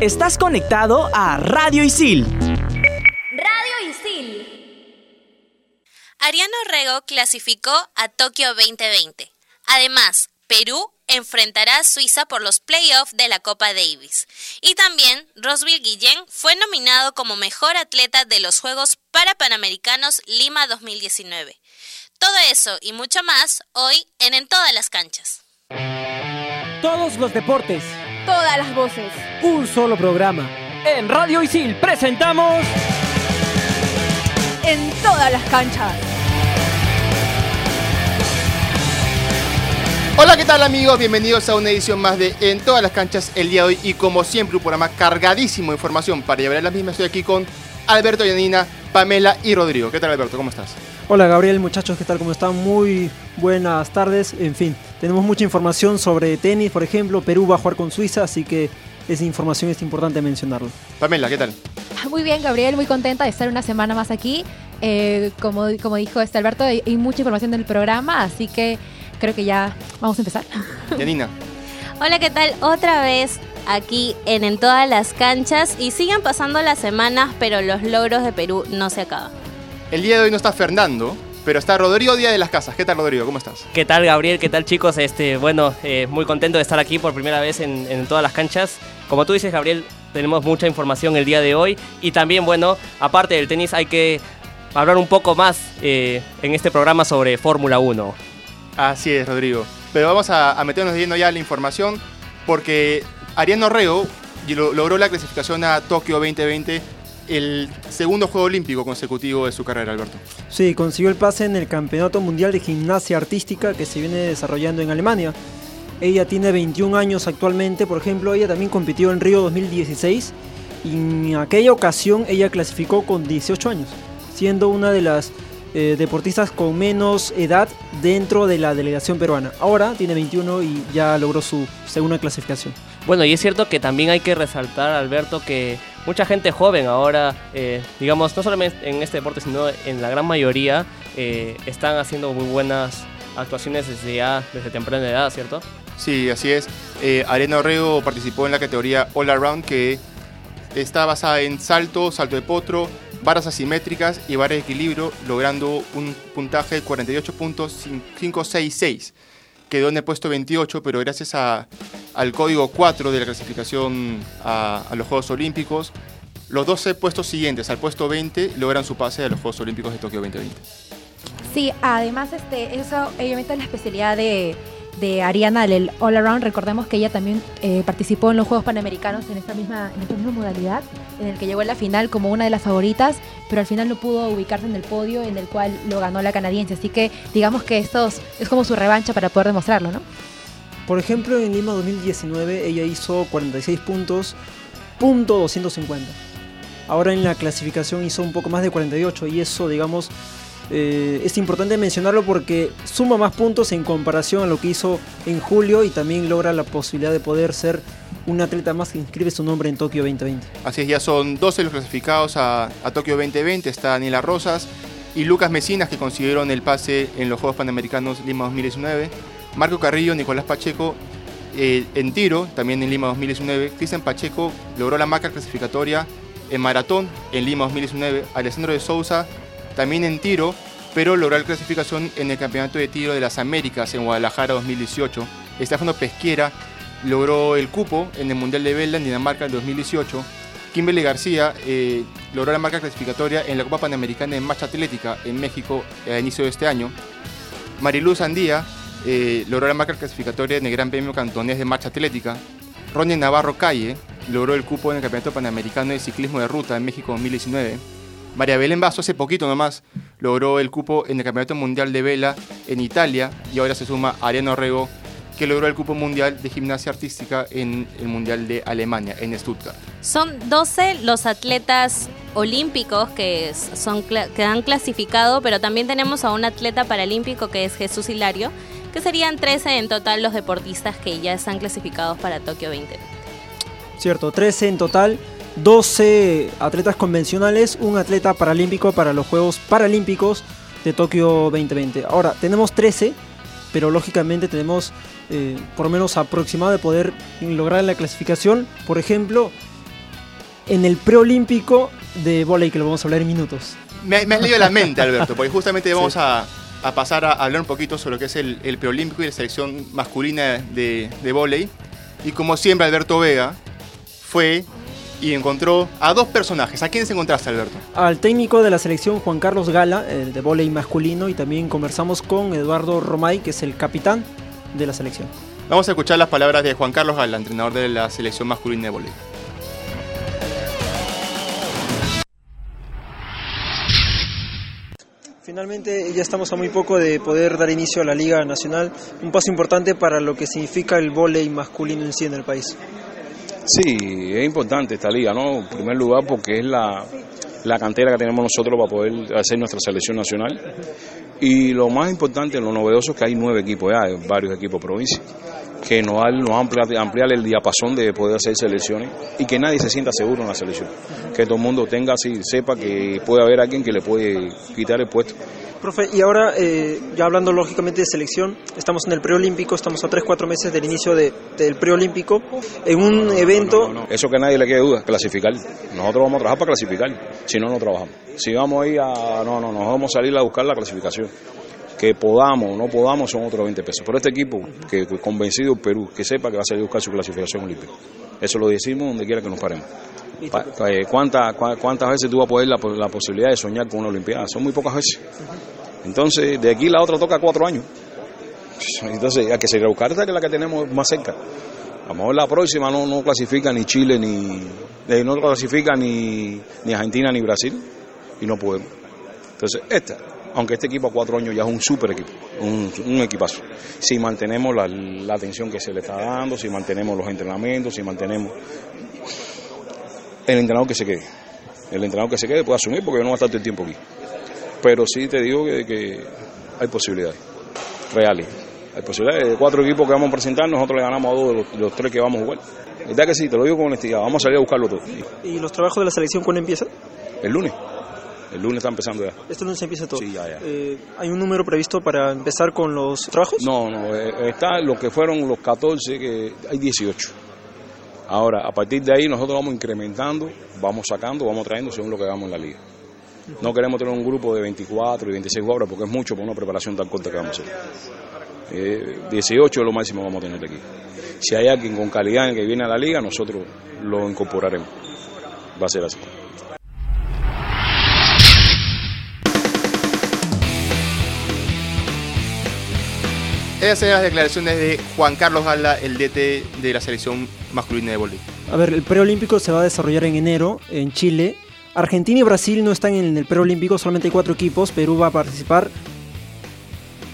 Estás conectado a Radio Isil. Radio Isil. Ariano Rego clasificó a Tokio 2020. Además, Perú enfrentará a Suiza por los playoffs de la Copa Davis. Y también Rosville Guillén fue nominado como mejor atleta de los Juegos Parapanamericanos Lima 2019. Todo eso y mucho más hoy en En todas las canchas. Todos los deportes. Todas las voces. Un solo programa. En Radio Isil presentamos En todas las canchas. Hola, ¿qué tal amigos? Bienvenidos a una edición más de En todas las canchas el día de hoy y como siempre un programa cargadísimo de información para llevar a las mismas. Estoy aquí con Alberto Yanina, Pamela y Rodrigo. ¿Qué tal Alberto? ¿Cómo estás? Hola Gabriel, muchachos, ¿qué tal? ¿Cómo están? Muy buenas tardes. En fin, tenemos mucha información sobre tenis, por ejemplo. Perú va a jugar con Suiza, así que esa información es importante mencionarlo. Pamela, ¿qué tal? Muy bien, Gabriel, muy contenta de estar una semana más aquí. Eh, como, como dijo este Alberto, hay, hay mucha información del programa, así que creo que ya vamos a empezar. Yanina. Hola, ¿qué tal? Otra vez aquí en En todas las canchas y siguen pasando las semanas, pero los logros de Perú no se acaban. El día de hoy no está Fernando, pero está Rodrigo Díaz de las Casas. ¿Qué tal Rodrigo? ¿Cómo estás? ¿Qué tal Gabriel? ¿Qué tal chicos? Este, bueno, eh, muy contento de estar aquí por primera vez en, en todas las canchas. Como tú dices Gabriel, tenemos mucha información el día de hoy y también, bueno, aparte del tenis hay que hablar un poco más eh, en este programa sobre Fórmula 1. Así es, Rodrigo. Pero vamos a, a meternos lleno ya la información porque Ariano Rego lo- logró la clasificación a Tokio 2020, el segundo Juego Olímpico consecutivo de su carrera, Alberto. Sí, consiguió el pase en el Campeonato Mundial de Gimnasia Artística que se viene desarrollando en Alemania. Ella tiene 21 años actualmente, por ejemplo, ella también compitió en Río 2016 y en aquella ocasión ella clasificó con 18 años, siendo una de las eh, deportistas con menos edad dentro de la delegación peruana. Ahora tiene 21 y ya logró su segunda clasificación. Bueno, y es cierto que también hay que resaltar, Alberto, que mucha gente joven ahora, eh, digamos, no solamente en este deporte, sino en la gran mayoría, eh, están haciendo muy buenas actuaciones desde ya, desde temprana edad, ¿cierto? Sí, así es. Eh, Ariano Rego participó en la categoría All Around que está basada en salto, salto de potro, barras asimétricas y barras de equilibrio, logrando un puntaje de 48.566. Quedó en el puesto 28, pero gracias a- al código 4 de la clasificación a, los Juegos Olímpicos, los 12 puestos siguientes al puesto 20 logran su pase a los Juegos Olímpicos de Tokio 2020. Sí, además este, eso obviamente es la especialidad de, de Ariana, el All Around. Recordemos que ella también eh, participó en los Juegos Panamericanos en esta, misma, en esta misma modalidad, en el que llegó a la final como una de las favoritas, pero al final no pudo ubicarse en el podio en el cual lo ganó la canadiense. Así que digamos que esto es- es como su revancha para poder demostrarlo, ¿no? Por ejemplo, en Lima 2019 ella hizo 46 puntos, punto 250. Ahora en la clasificación hizo un poco más de 48 y eso, digamos, eh, es importante mencionarlo porque suma más puntos en comparación a lo que hizo en julio y también logra la posibilidad de poder ser un atleta más que inscribe su nombre en Tokio 2020. Así es, ya son 12 los clasificados a, a Tokio 2020. Está Daniela Rosas y Lucas Mesinas que consiguieron el pase en los Juegos Panamericanos Lima 2019. Marco Carrillo, Nicolás Pacheco eh, en tiro, también en Lima 2019. Cristian Pacheco logró la marca clasificatoria en maratón en Lima 2019. Alessandro de Souza también en tiro, pero logró la clasificación en el Campeonato de Tiro de las Américas en Guadalajara 2018. Estefano Pesquera logró el cupo en el Mundial de Vela en Dinamarca en 2018. Kimberly García eh, logró la marca clasificatoria en la Copa Panamericana en Marcha Atlética en México a inicio de este año. Mariluz Andía eh, logró la marca clasificatoria en el Gran Premio Cantonés de Marcha Atlética. Ronnie Navarro Calle logró el cupo en el Campeonato Panamericano de Ciclismo de Ruta en México 2019. María Belén Basso hace poquito nomás logró el cupo en el Campeonato Mundial de Vela en Italia y ahora se suma Ariano Rego que logró el cupo mundial de gimnasia artística en el Mundial de Alemania, en Stuttgart. Son 12 los atletas olímpicos que, son, que han clasificado, pero también tenemos a un atleta paralímpico que es Jesús Hilario, que serían 13 en total los deportistas que ya están clasificados para Tokio 20. Cierto, 13 en total, 12 atletas convencionales, un atleta paralímpico para los Juegos Paralímpicos de Tokio 2020. Ahora, tenemos 13, pero lógicamente tenemos eh, por lo menos aproximado de poder lograr la clasificación. Por ejemplo, en el preolímpico de volei, que lo vamos a hablar en minutos. Me, me has leído la mente, Alberto, porque justamente vamos a, a pasar a hablar un poquito sobre lo que es el, el preolímpico y la selección masculina de, de volei. Y como siempre, Alberto Vega fue y encontró a dos personajes. ¿A quiénes encontraste, Alberto? Al técnico de la selección Juan Carlos Gala, de volei masculino, y también conversamos con Eduardo Romay, que es el capitán de la selección. Vamos a escuchar las palabras de Juan Carlos Gala, entrenador de la selección masculina de volei. Finalmente ya estamos a muy poco de poder dar inicio a la Liga Nacional, un paso importante para lo que significa el vóley masculino en sí en el país. Sí, es importante esta liga, ¿no? En primer lugar porque es la, la cantera que tenemos nosotros para poder hacer nuestra selección nacional. Y lo más importante, lo novedoso es que hay nueve equipos ya, varios equipos provincia, que nos, nos ampliar, ampliar el diapasón de poder hacer selecciones y que nadie se sienta seguro en la selección. Que todo el mundo tenga así, sepa que puede haber alguien que le puede quitar el puesto. Profe, y ahora, eh, ya hablando lógicamente de selección, estamos en el preolímpico, estamos a 3-4 meses del inicio de- del preolímpico, en un evento... No, no, Eso que nadie le quede duda, clasificar. Nosotros vamos a trabajar para clasificar, si no, no trabajamos. Si vamos a ir a... No, no, nos vamos a salir a buscar la clasificación. Que podamos o no podamos son otros 20 pesos. Pero este equipo, que que convencido el Perú, que sepa que va a salir a buscar su clasificación olímpica. Eso lo decimos donde quiera que nos paremos. Pa- pa- eh, ¿cuánta- cua- ¿Cuántas veces tú vas a poder la, la posibilidad de soñar con una Olimpiada? Son muy pocas veces. Entonces, de aquí la otra toca cuatro años. Entonces, hay que seguir a buscar esta que es la que tenemos más cerca. A lo mejor la próxima no, no clasifica ni Chile, ni eh, no clasifica ni, ni Argentina, ni Brasil, y no podemos. Entonces, esta, aunque este equipo a cuatro años ya es un super equipo, un, un equipazo. Si mantenemos la, la atención que se le está dando, si mantenemos los entrenamientos, si mantenemos el entrenador que se quede. El entrenador que se quede puede asumir porque no va a estar todo el tiempo aquí. Pero sí te digo que, que hay posibilidades reales. Hay posibilidades de cuatro equipos que vamos a presentar, nosotros le ganamos a dos de los, de los tres que vamos a jugar. ¿Verdad que sí? Te lo digo con honestidad. Vamos a salir a buscarlo todo. ¿Y los trabajos de la selección cuándo empiezan? El lunes. El lunes está empezando ya. Este lunes empieza todo. Sí, ya, ya. Eh, ¿Hay un número previsto para empezar con los trabajos? No, no, eh, está lo que fueron los 14, que hay 18. Ahora, a partir de ahí nosotros vamos incrementando, vamos sacando, vamos trayendo según lo que hagamos en la liga. No queremos tener un grupo de 24 y 26 jugadores porque es mucho para una preparación tan corta que vamos a hacer. Eh, 18 es lo máximo que vamos a tener aquí. Si hay alguien con calidad que viene a la liga, nosotros lo incorporaremos. Va a ser así. Esas eran las declaraciones de Juan Carlos Gala, el DT de la selección masculina de volei. A ver, el preolímpico se va a desarrollar en enero en Chile. Argentina y Brasil no están en el preolímpico, solamente hay cuatro equipos. Perú va a participar.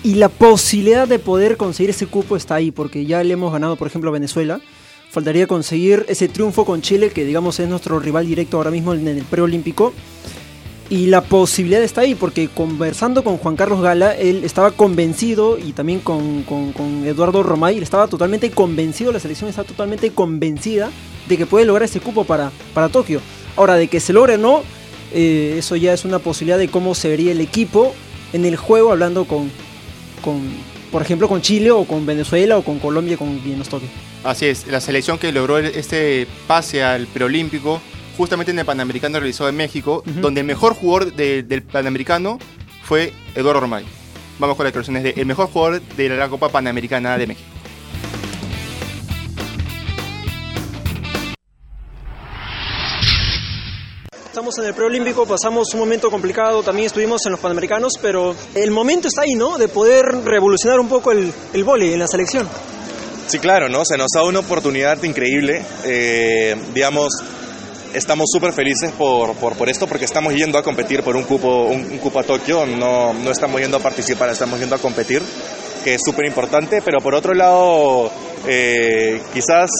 Y la posibilidad de poder conseguir ese cupo está ahí, porque ya le hemos ganado, por ejemplo, a Venezuela. Faltaría conseguir ese triunfo con Chile, que digamos es nuestro rival directo ahora mismo en el preolímpico. Y la posibilidad está ahí, porque conversando con Juan Carlos Gala, él estaba convencido, y también con, con- Eduardo Romay, él estaba totalmente convencido, la selección está totalmente convencida de que puede lograr ese cupo para, para Tokio. Ahora, de que se logre o no, eh, eso ya es una posibilidad de cómo se vería el equipo en el juego, hablando con, con, por ejemplo, con Chile o con Venezuela o con Colombia, con quien nos toque. Así es, la selección que logró este pase al preolímpico, justamente en el Panamericano realizado en México, donde el mejor jugador de- del Panamericano fue Eduardo Romay. Vamos con las declaraciones de el mejor jugador de la Copa Panamericana de México. Estamos en el preolímpico, pasamos un momento complicado, también estuvimos en los Panamericanos, pero el momento está ahí, ¿no? De poder revolucionar un poco el, el vóley en la selección. Sí, claro, ¿no? Se nos da una oportunidad increíble. Eh, digamos, estamos súper felices por, por, por esto porque estamos yendo a competir por un cupo, un, cupo a Tokio. No, no estamos yendo a participar, estamos yendo a competir, que es súper importante. Pero por otro lado, eh, quizás,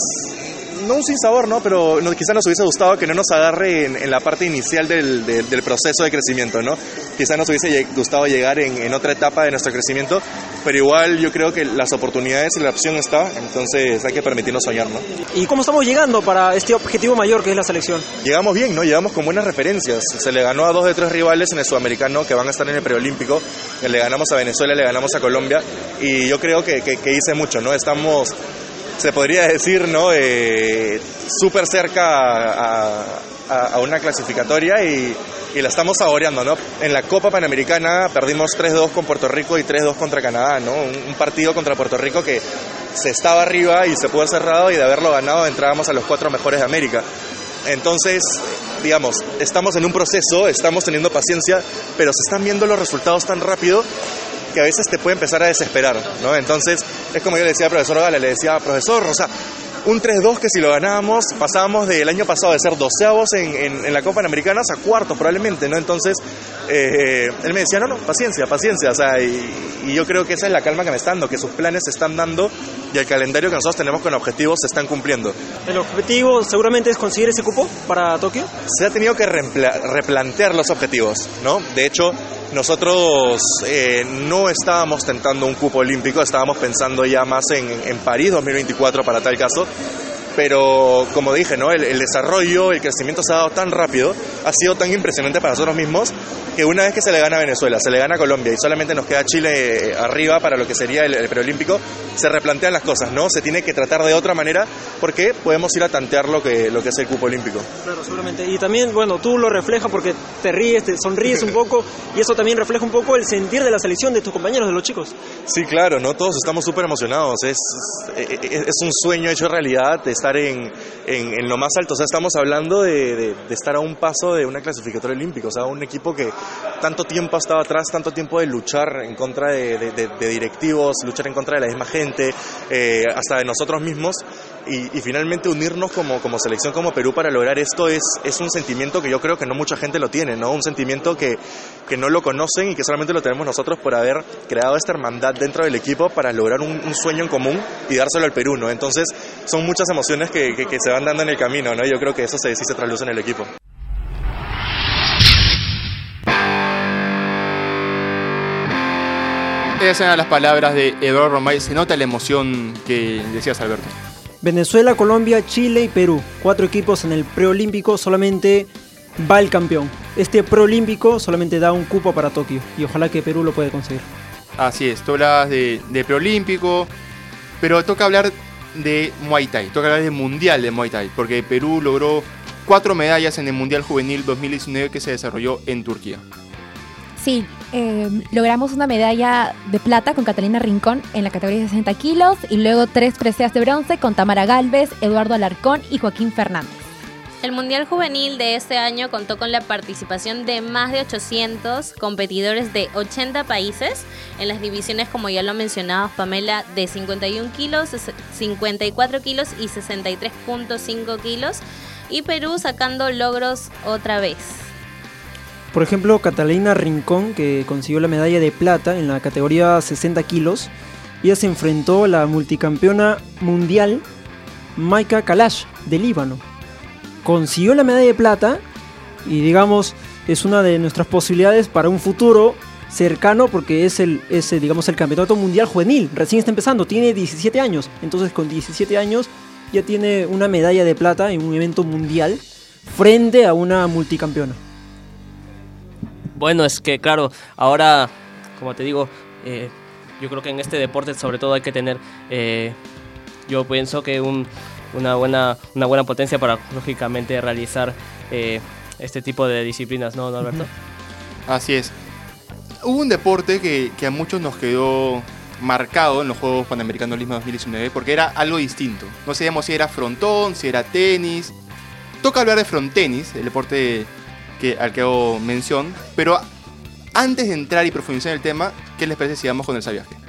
no un sinsabor, ¿no? Pero no, quizás nos hubiese gustado que no nos agarre en, en la parte inicial del, del, del proceso de crecimiento, ¿no? Quizás nos hubiese gustado llegar en, en otra etapa de nuestro crecimiento pero igual yo creo que las oportunidades y la opción está, entonces hay que permitirnos soñar, ¿no? ¿Y cómo estamos llegando para este objetivo mayor que es la selección? Llegamos bien, ¿no? Llegamos con buenas referencias. Se le ganó a dos de tres rivales en el sudamericano que van a estar en el preolímpico. Le ganamos a Venezuela, le ganamos a Colombia y yo creo que, que, que hice mucho, ¿no? Estamos se podría decir, ¿no? Eh, súper cerca a, a, una clasificatoria y, y, la estamos saboreando, ¿no? En la Copa Panamericana perdimos 3-2 con Puerto Rico y 3-2 contra Canadá, ¿no? Un, un, partido contra Puerto Rico que se estaba arriba y se pudo cerrado y de haberlo ganado entrábamos a los cuatro mejores de América. Entonces, digamos, estamos en un proceso, estamos teniendo paciencia, pero se están viendo los resultados tan rápido que a veces te puede empezar a desesperar, ¿no? Entonces, es como yo le decía al profesor Gala, le decía, profesor, o sea, un 3-2 que si lo ganábamos, pasábamos del año pasado de ser doceavos en, en, en la Copa Panamericana a cuartos probablemente, ¿no? Entonces, eh, él me decía, no, no, paciencia, paciencia, o sea, y, y, yo creo que esa es la calma que me está dando, que sus planes se están dando y el calendario que nosotros tenemos con objetivos se están cumpliendo. ¿El objetivo seguramente es conseguir ese cupo para Tokio? Se ha tenido que replantear los objetivos, ¿no? De hecho, nosotros eh, no estábamos tentando un cupo olímpico, estábamos pensando ya más en, en París 2024 para tal caso, pero como dije, ¿no? El, el, desarrollo, el crecimiento se ha dado tan rápido, ha sido tan impresionante para nosotros mismos, que una vez que se le gana a Venezuela, se le gana a Colombia y solamente nos queda Chile eh, arriba para lo que sería el, el preolímpico, se replantean las cosas, ¿no? Se tiene que tratar de otra manera porque podemos ir a tantear lo que, lo que es el cupo olímpico. Claro, seguramente. Y también, bueno, tú lo reflejas porque te ríes, te sonríes un poco y eso también refleja un poco el sentir de la selección de tus compañeros, de los chicos. Sí, claro, ¿no? Todos estamos súper emocionados. Es, es, es, un sueño hecho realidad de estar en, en, lo más alto. O sea, estamos hablando de, estar a un paso de una clasificatoria olímpica. O sea, un equipo que tanto tiempo ha estado atrás, tanto tiempo de luchar en contra de, de directivos, luchar en contra de la misma gente, eh, hasta de nosotros mismos. Y, y, finalmente unirnos como, como selección, como Perú para lograr esto es, es un sentimiento que yo creo que no mucha gente lo tiene, ¿no? Un sentimiento que, que no lo conocen y que solamente lo tenemos nosotros por haber creado esta hermandad dentro del equipo para lograr un, sueño en común y dárselo al Perú, ¿no? Entonces son muchas emociones que, que, que, se van dando en el camino, ¿no? Yo creo que eso se, sí se trasluce en el equipo. Esas eran las palabras de Eduardo Romay. Se nota la emoción que decías, Alberto. Venezuela, Colombia, Chile y Perú. Cuatro equipos en el preolímpico, solamente va el campeón. Este preolímpico solamente da un cupo para Tokio y ojalá que Perú lo pueda conseguir. Así es, tú hablas de, de preolímpico, pero toca hablar de Muay Thai, toca hablar de Mundial de Muay Thai, porque Perú logró cuatro medallas en el Mundial Juvenil 2019 que se desarrolló en Turquía. Sí, eh, logramos una medalla de plata con Catalina Rincón en la categoría de 60 kilos y luego tres preseas de bronce con Tamara Galvez, Eduardo Alarcón y Joaquín Fernández. El Mundial Juvenil de este año contó con la participación de más de 800 competidores de 80 países en las divisiones, como ya lo mencionaba Pamela, de 51 kilos, 54 kilos y 63.5 kilos. Y Perú sacando logros otra vez. Por ejemplo, Catalina Rincón, que consiguió la medalla de plata en la categoría 60 kilos, ella se enfrentó a la multicampeona mundial Maika Kalash de Líbano. Consiguió la medalla de plata y digamos es una de nuestras posibilidades para un futuro cercano porque es el, es, digamos, el campeonato mundial juvenil, recién está empezando, tiene 17 años, entonces con 17 años ya tiene una medalla de plata en un evento mundial frente a una multicampeona. Bueno, es que claro, ahora, como te digo, eh, yo creo que en este deporte sobre todo hay que tener, eh, yo pienso que un, una, buena, una buena potencia para, lógicamente, realizar eh, este tipo de disciplinas, ¿no, ¿no Alberto? Así es. Hubo un deporte que, que, a muchos nos quedó marcado en los Juegos Panamericanos Lima 2019 porque era algo distinto. No sabíamos si era frontón, si era tenis. Toca hablar de frontenis, el deporte al que hago mención. Pero antes de entrar y profundizar en el tema, ¿qué les parece si vamos con el sabiaje?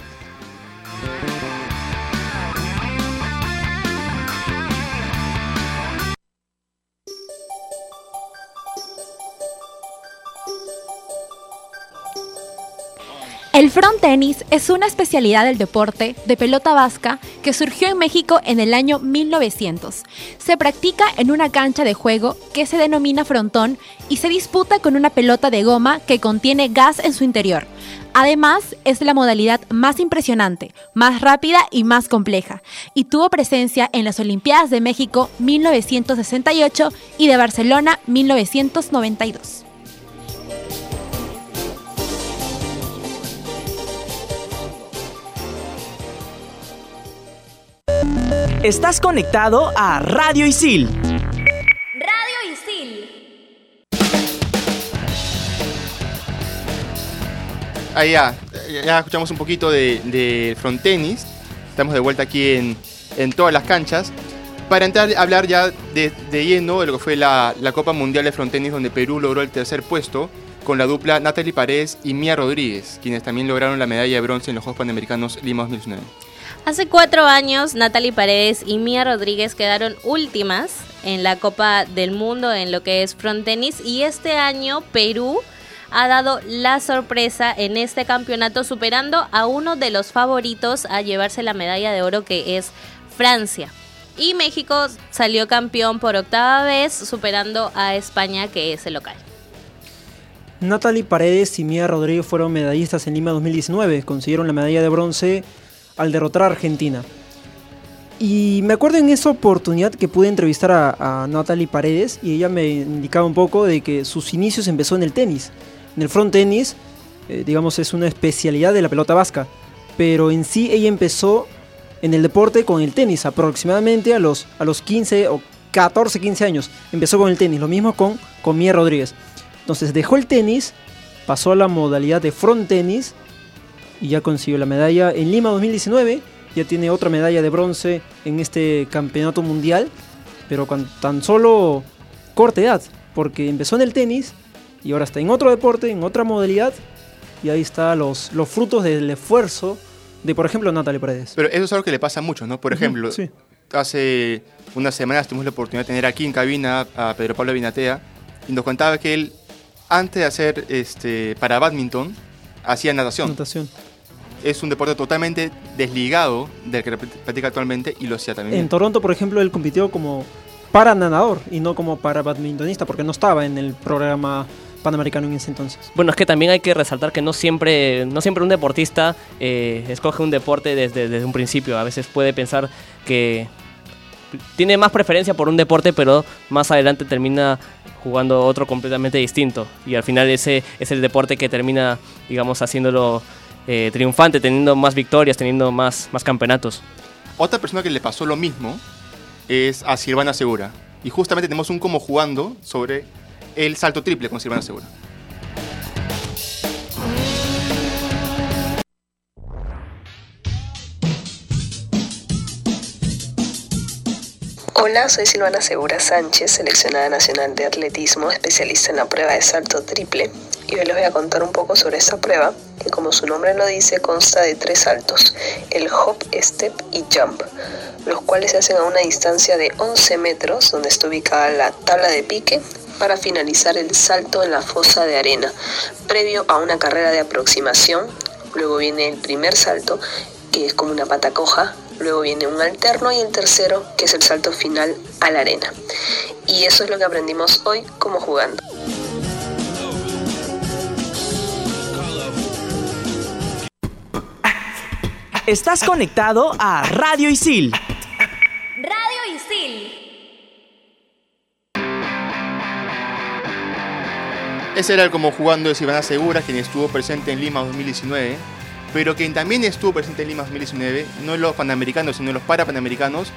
El front tenis es una especialidad del deporte de pelota vasca que surgió en México en el año 1900. Se practica en una cancha de juego que se denomina frontón y se disputa con una pelota de goma que contiene gas en su interior. Además, es la modalidad más impresionante, más rápida y más compleja, y tuvo presencia en las Olimpiadas de México 1968 y de Barcelona 1992. Estás conectado a Radio Isil. Radio Isil. Ahí ya, ya escuchamos un poquito de, de front tenis. Estamos de vuelta aquí en, en todas las canchas. Para entrar a hablar ya de, de lleno de lo que fue la, la Copa Mundial de Front Tenis, donde Perú logró el tercer puesto con la dupla Natalie Paredes y Mía Rodríguez, quienes también lograron la medalla de bronce en los Juegos Panamericanos Lima 2019. Hace cuatro años, Natalie Paredes y Mía Rodríguez quedaron últimas en la Copa del Mundo en lo que es front tenis y este año Perú ha dado la sorpresa en este campeonato superando a uno de los favoritos a llevarse la medalla de oro que es Francia. Y México salió campeón por octava vez superando a España que es el local. Natalie Paredes y Mía Rodríguez fueron medallistas en Lima 2019. Consiguieron la medalla de bronce al derrotar a Argentina. Y me acuerdo en esa oportunidad que pude entrevistar a, a, Natalie Paredes y ella me indicaba un poco de que sus inicios empezó en el tenis. En el front tenis, eh, digamos, es una especialidad de la pelota vasca. Pero en sí ella empezó en el deporte con el tenis, aproximadamente a los, a los 15 o 14, 15 años. Empezó con el tenis, lo mismo con, con Mía Rodríguez. Entonces dejó el tenis, pasó a la modalidad de front tenis y ya consiguió la medalla en Lima 2019. Ya tiene otra medalla de bronce en este campeonato mundial, pero con tan solo corta edad, porque empezó en el tenis y ahora está en otro deporte, en otra modalidad, y ahí están los, los frutos del esfuerzo de, por ejemplo, Natalie Paredes. Pero eso es algo que le pasa mucho, ¿no? Por ejemplo, sí. hace unas semanas tuvimos la oportunidad de tener aquí en cabina a Pedro Pablo Binatea y nos contaba que él, antes de hacer este, para badminton, hacía natación. Natación. Es un deporte totalmente desligado del que practica actualmente y lo hacía también. En Toronto, por ejemplo, él compitió como para nadador y no como para badmintonista, porque no estaba en el programa panamericano en ese entonces. Bueno, es que también hay que resaltar que no siempre, no siempre un deportista eh, escoge un deporte desde, desde un principio. A veces puede pensar que tiene más preferencia por un deporte, pero más adelante termina jugando otro completamente distinto. Y al final ese es el deporte que termina, digamos, haciéndolo eh, triunfante, teniendo más victorias, teniendo más, más campeonatos. Otra persona que le pasó lo mismo es a Silvana Segura. Y justamente tenemos un como jugando sobre el salto triple con Silvana Segura. Hola, soy Silvana Segura Sánchez, seleccionada nacional de atletismo, especialista en la prueba de salto triple. Y hoy les voy a contar un poco sobre esta prueba, que como su nombre lo dice, consta de tres saltos, el hop, step y jump, los cuales se hacen a una distancia de 11 metros, donde está ubicada la tabla de pique, para finalizar el salto en la fosa de arena, previo a una carrera de aproximación. Luego viene el primer salto, que es como una pata coja, luego viene un alterno y el tercero, que es el salto final a la arena. Y eso es lo que aprendimos hoy como jugando. Estás conectado a Radio Isil. Radio Isil. Ese era el como jugando de Silvana Segura, quien estuvo presente en Lima 2019, pero quien también estuvo presente en Lima 2019, no en los panamericanos, sino en los parapanamericanos,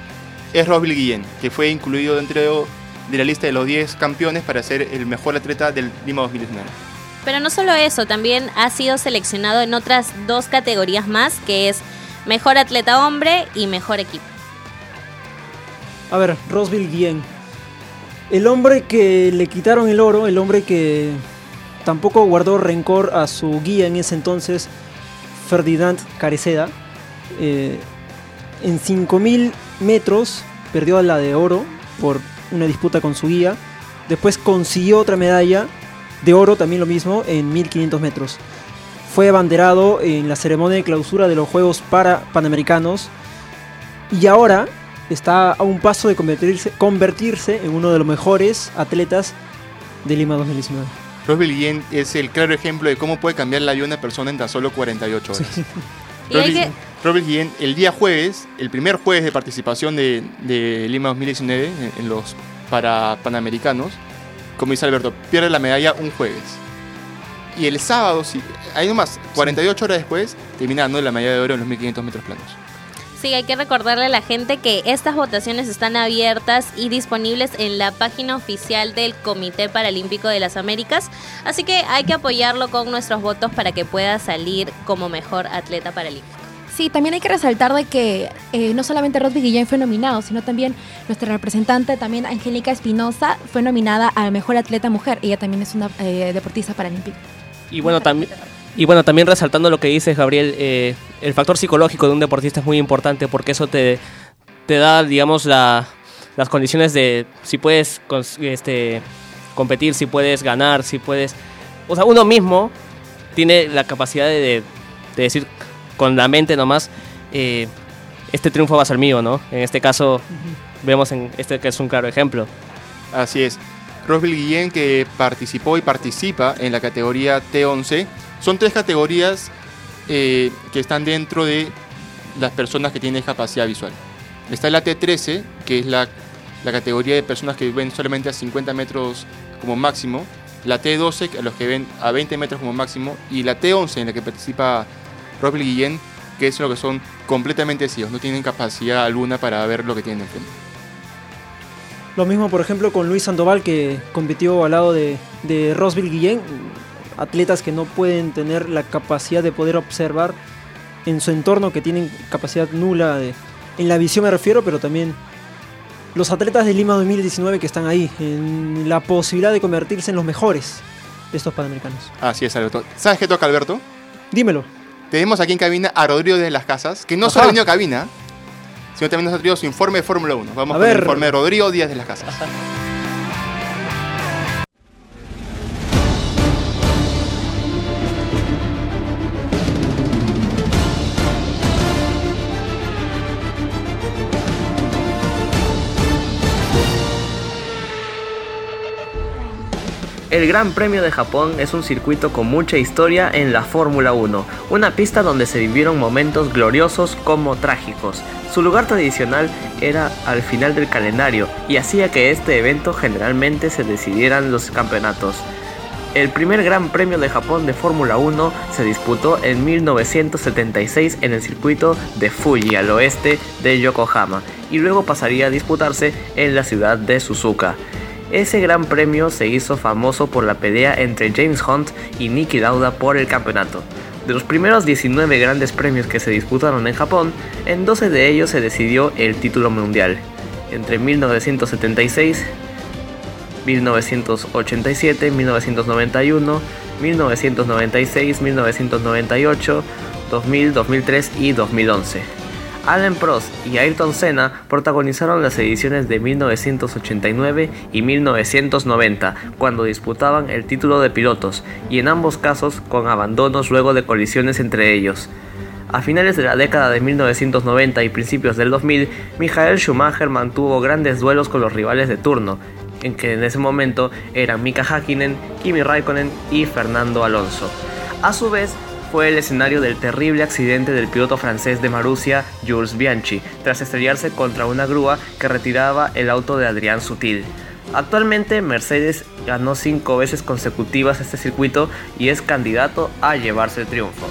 es Rosville Guillén, que fue incluido dentro de la lista de los 10 campeones para ser el mejor atleta del Lima 2019. Pero no solo eso, también ha sido seleccionado en otras dos categorías más, que es mejor atleta hombre y mejor equipo. A ver, Rosville Guillén. El hombre que le quitaron el oro, el hombre que tampoco guardó rencor a su guía en ese entonces, Ferdinand Careceda. eh, en 5000 metros perdió a la de oro por una disputa con su guía. Después consiguió otra medalla de oro, también lo mismo, en 1500 metros. Fue abanderado en la ceremonia de clausura de los Juegos para Panamericanos y ahora está a un paso de convertirse, convertirse en uno de los mejores atletas de Lima 2019. Roswell Guillén es el claro ejemplo de cómo puede cambiar la vida de una persona en tan solo 48 horas. Que- Robert Guillén, el día jueves, el primer jueves de participación de, de Lima 2019 en, en los para Panamericanos, como dice Alberto, pierde la medalla un jueves. Y el sábado, sí, ahí nomás, 48 horas después, termina ganando la medalla de oro en los 1500 metros planos. Sí, hay que recordarle a la gente que estas votaciones están abiertas y disponibles en la página oficial del Comité Paralímpico de las Américas, así que hay que apoyarlo con nuestros votos para que pueda salir como mejor atleta paralímpico. Sí, también hay que resaltar de que eh, no solamente Rodri Guillén fue nominado, sino también nuestra representante, también Angélica Espinosa, fue nominada a Mejor Atleta Mujer. Ella también es una eh, deportista paralímpica. Y bueno, también... Y bueno, también resaltando lo que dices, Gabriel, eh, el factor psicológico de un deportista es muy importante porque eso te, te da, digamos, la- las condiciones de si puedes este, competir, si puedes ganar, si puedes... O sea, uno mismo tiene la capacidad de- de decir con la mente nomás, eh, este triunfo va a ser mío, ¿no? En este caso, vemos en este que es un claro ejemplo. Así es. Roswell Guillén que participó y participa en la categoría T11. Son tres categorías eh, que están dentro de las personas que tienen discapacidad visual. Está la T13, que es la, categoría de personas que ven solamente a 50 metros como máximo. La T12, que a los que ven a 20 metros como máximo. Y la T11, en la que participa Roswell Guillén, que es lo que son completamente ciegos. No tienen capacidad alguna para ver lo que tienen enfrente. Lo mismo, por ejemplo, con Luis Sandoval, que compitió al lado de, de Rosville Guillén. Atletas que no pueden tener la capacidad de poder observar en su entorno, que tienen capacidad nula de, en la visión me refiero, pero también los atletas de Lima 2019 que están ahí, en la posibilidad de convertirse en los mejores de estos panamericanos. Así es, Alberto. ¿Sabes qué toca, Alberto? Dímelo. Tenemos aquí en cabina a Rodrigo de las Casas, que no Ajá. solo ha venido a cabina, sino también nos ha traído su informe de Fórmula 1. Vamos A con el ver. informe de Rodrigo Díaz de las Casas. El Gran Premio de Japón es un circuito con mucha historia en la Fórmula 1, una pista donde se vivieron momentos gloriosos como trágicos. Su lugar tradicional era al final del calendario y hacía que este evento generalmente se decidieran los campeonatos. El primer Gran Premio de Japón de Fórmula 1 se disputó en 1976 en el circuito de Fuji al oeste de Yokohama y luego pasaría a disputarse en la ciudad de Suzuka. Ese gran premio se hizo famoso por la pelea entre James Hunt y Niki Lauda por el campeonato. De los primeros 19 grandes premios que se disputaron en Japón, en 12 de ellos se decidió el título mundial. Entre 1976, 1987, 1991, 1996, 1998, 2000, 2003 y 2011. Alan Prost y Ayrton Senna protagonizaron las ediciones de 1989 y 1990, cuando disputaban el título de pilotos, y en ambos casos con abandonos luego de colisiones entre ellos. A finales de la década de 1990 y principios del 2000, Michael Schumacher mantuvo grandes duelos con los rivales de turno, en que en ese momento eran Mika Hakkinen, Kimi Raikkonen y Fernando Alonso. A su vez, fue el escenario del terrible accidente del piloto francés de Marussia, Jules Bianchi, tras estrellarse contra una grúa que retiraba el auto de Adrián Sutil. Actualmente Mercedes ganó cinco veces consecutivas este circuito y es candidato a llevarse el triunfo.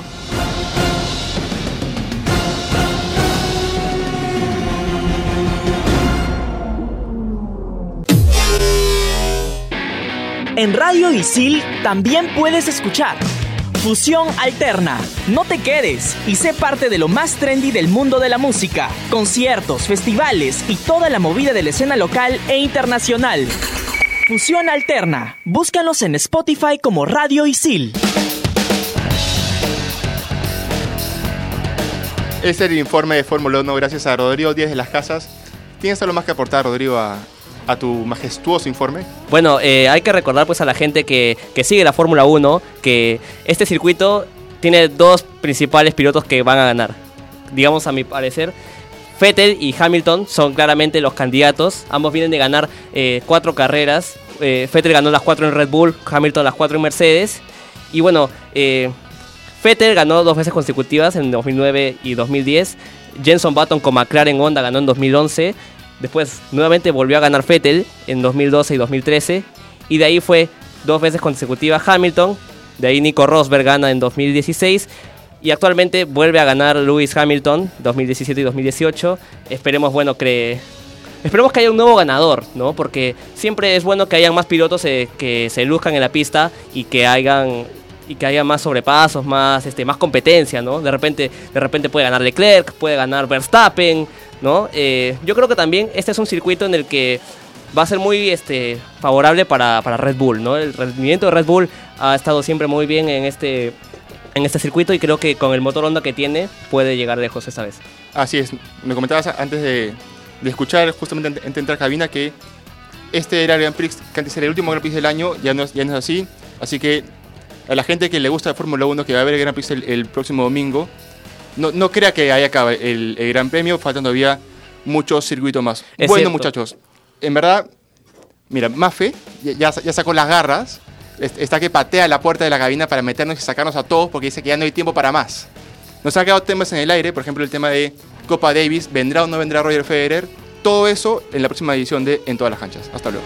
En Radio Isil también puedes escuchar Fusión Alterna. No te quedes y sé parte de lo más trendy del mundo de la música. Conciertos, festivales y toda la movida de la escena local e internacional. Fusión Alterna. Búscanos en Spotify como Radio Isil. Este es el informe de Fórmula 1 gracias a Rodrigo Díaz de las Casas. ¿Tienes algo más que aportar, Rodrigo, a, a tu majestuoso informe? Bueno, eh, hay que recordar pues a la gente que, que sigue la Fórmula 1 que este circuito tiene dos principales pilotos que van a ganar. Digamos, a mi parecer, Vettel y Hamilton son claramente los candidatos. Ambos vienen de ganar eh, cuatro carreras. Eh, Vettel ganó las cuatro en Red Bull, Hamilton las cuatro en Mercedes. Y bueno, eh, Vettel ganó dos veces consecutivas en 2009 y 2010. Jenson Button con McLaren Honda ganó en 2011. Después nuevamente volvió a ganar Vettel en 2012 y 2013. Y de ahí fue dos veces consecutivas Hamilton. De ahí Nico Rosberg gana en 2016. Y actualmente vuelve a ganar Lewis Hamilton 2017 y 2018. Esperemos, bueno, que esperemos que haya un nuevo ganador, ¿no? Porque siempre es bueno que hayan más pilotos eh, que se luzcan en la pista y que hayan y que haya más sobrepasos, más este más competencia, ¿no? De repente de repente puede ganar Leclerc, puede ganar Verstappen, ¿no? Eh, yo creo que también este es un circuito en el que va a ser muy este favorable para, para Red Bull, ¿no? El rendimiento de Red Bull ha estado siempre muy bien en este en este circuito y creo que con el motor Honda que tiene puede llegar lejos esta vez. Así es, me comentabas antes de, de escuchar justamente en entrar cabina que este era el Grand Prix, que antes era el último Grand Prix del año, ya no, es, ya no es así, así que a la gente que le gusta la Fórmula 1, que va a ver el Grand Prix el próximo domingo, no, no crea que ahí acaba el, el Gran Premio, faltan todavía muchos circuitos más. Es bueno cierto. muchachos, en verdad, mira, Mafe ya, ya, sacó las garras, est- está que patea la puerta de la cabina para meternos y sacarnos a todos porque dice que ya no hay tiempo para más. Nos han quedado temas en el aire, por ejemplo el tema de Copa Davis, vendrá o no vendrá Roger Federer, todo eso en la próxima edición de En todas las canchas. Hasta luego.